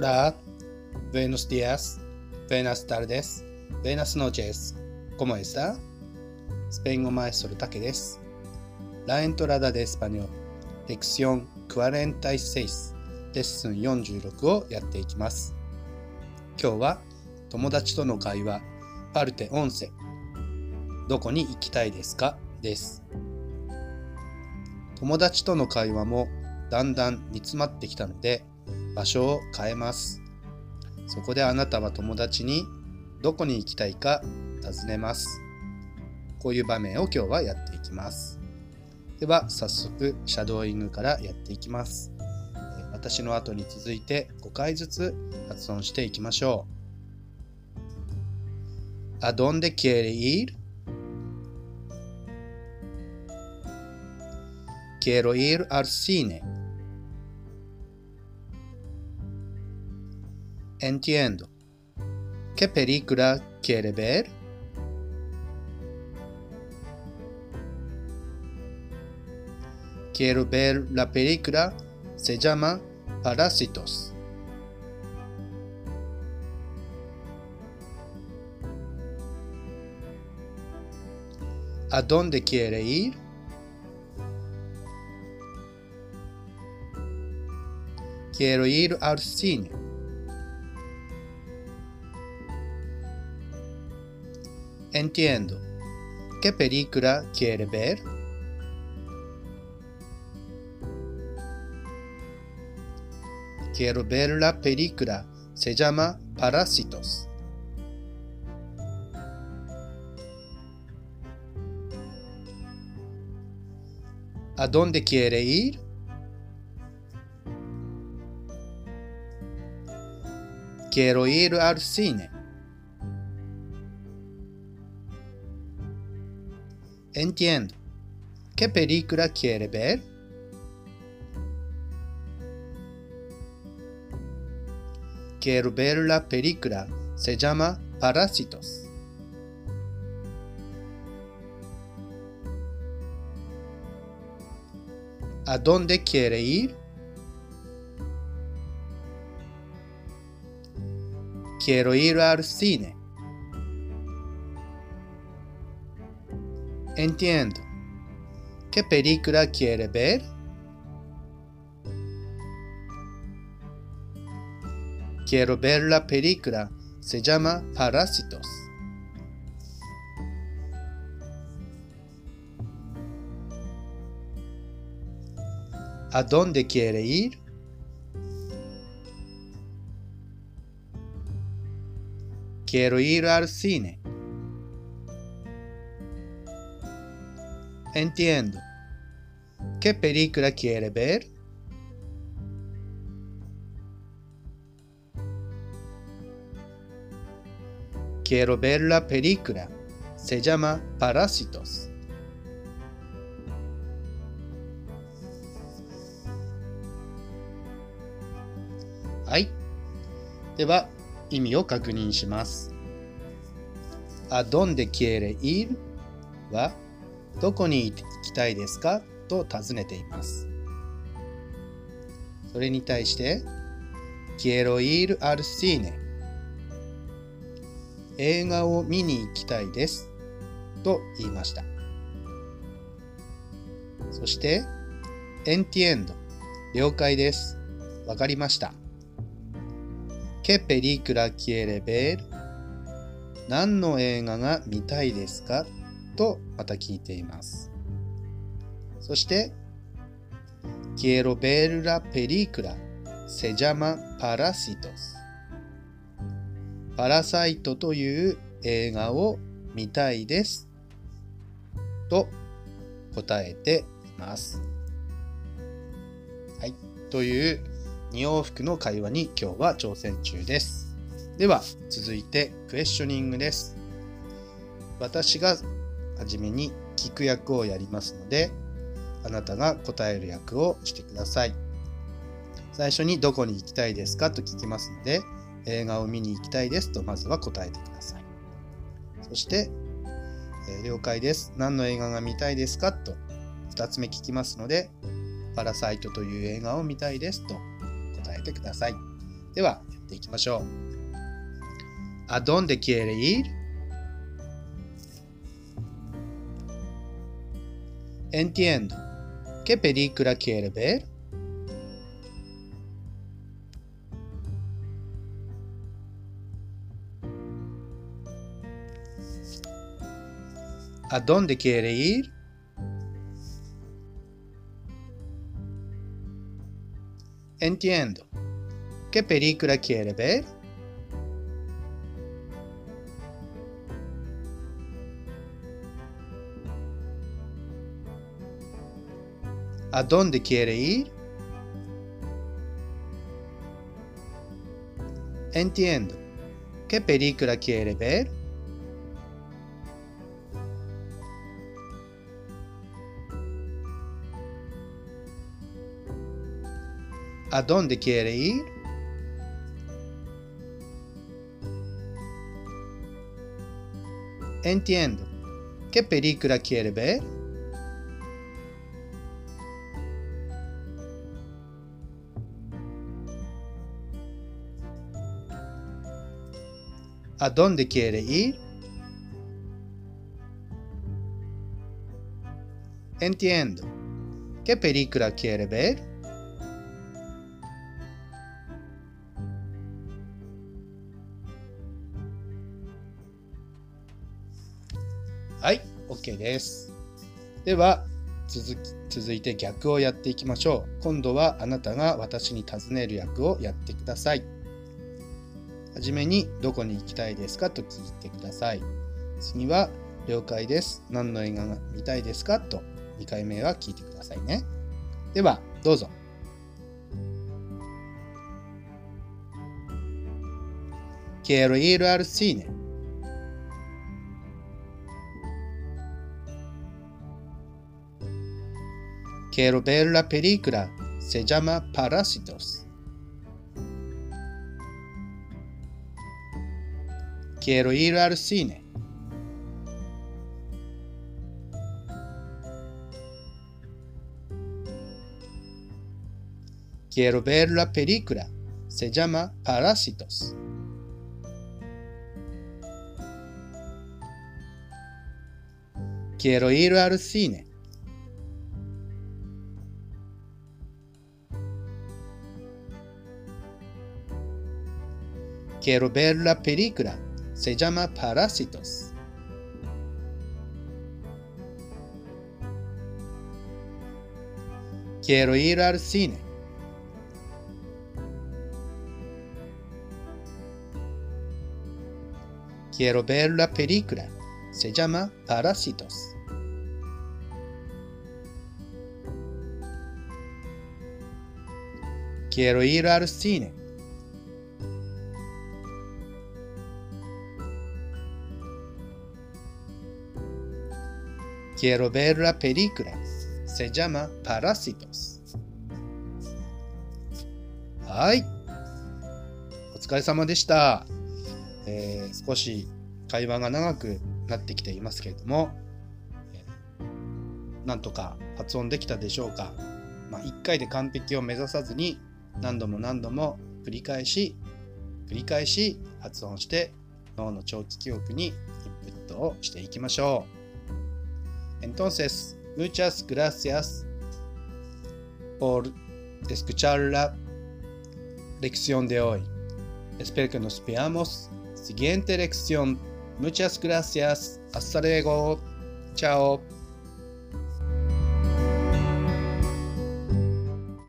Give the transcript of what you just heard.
Hola, buenos días, buenas tardes, buenas noches. ¿Cómo está? スペイン語マエストロタケです。La entrada de español, lección 46、レッスン46をやっていきます。今日は友達との会話、パルテ音声、どこに行きたいですかです。友達との会話もだんだん煮詰まってきたので場所を変えます。そこであなたは友達にどこに行きたいか尋ねます。こういう場面を今日はやっていきます。では早速シャドーイングからやっていきます。私の後に続いて5回ずつ発音していきましょう。¿A dónde quiere ir? Quiero ir al cine. Entiendo. ¿Qué película quiere ver? Quiero ver la película. Se llama Parásitos. ¿A dónde quiere ir? Quiero ir al cine. Entiendo. ¿Qué película quiere ver? Quiero ver la película. Se llama Parásitos. ¿A dónde quiere ir? Quiero ir al cine. Entiendo. ¿Qué película quiere ver? Quiero ver la película. Se llama Parásitos. ¿A dónde quiere ir? Quiero ir al cine. Entiendo. ¿Qué película quiere ver? Quiero ver la película. Se llama Parásitos. ¿A dónde quiere ir? Quiero ir al cine. Entiendo. ¿Qué película quiere ver? Quiero ver la película. Se llama Parásitos. はい。では、意味を確認します。¿A dónde quiere ir? は、 どこに行きたいですか？と尋ねています。それに対して、Quiero ir al cine 映画を見に行きたいですと言いました。そして、Entiendo 了解です。わかりました。¿Qué película quiere ver? 何の映画が見たいですか？とまた聞いています。そして、Quiero ver la película. Se llama Parásitos. パラサイトという映画を見たいです。と答えています。はい。という2往復の会話に今日は挑戦中です。では続いてクエスチョニングです。私がはじめに聞く役をやりますので、あなたが答える役をしてください。最初にどこに行きたいですかと聞きますので、映画を見に行きたいですとまずは答えてください。そして、えー了解です。何の映画が見たいですかと2つ目聞きますので、パラサイトという映画を見たいですと答えてください。では、やっていきましょう。¿A dónde quiere ir? Entiendo. ¿Qué película quiere ver? ¿A dónde quiere ir? Entiendo. ¿Qué película quiere ver? ¿A dónde quiere ir? Entiendo. ¿Qué película quiere ver? ¿A dónde quiere ir? Entiendo. ¿Qué película quiere ver? ¿A dónde quiere ir? Entiendo. ¿Qué película quiere ver? はい、OK です。では続き続いて逆をやっていきましょう。今度はあなたが私に尋ねる役をやってください。はじめにどこに行きたいですかと聞いてください。次は了解です。何の映画が見たいですかと2回目は聞いてくださいね。ではどうぞ。Quiero ir al cine. Quiero ver la película. Se llama Parásitos. Quiero ir al cine. Quiero ver la película. Se llama Parásitos. Quiero ir al cine. Quiero ver la película. Se llama Parásitos. Quiero ir al cine. Quiero ver la película. Se llama Parásitos. Quiero ir al cine. Quiero ver la película. Se llama Parásitos. はい。お疲れ様でした。えー少し会話が長くなってきていますけれども、えーなんとか発音できたでしょうか。まあ、1回で完璧を目指さずに何度も何度も繰り返し繰り返し発音して脳の長期記憶にインプットをしていきましょう。Entonces, muchas gracias por escuchar la lección de hoy. Espero que nos veamos. Siguiente lección. Muchas gracias. Hasta luego. Chao.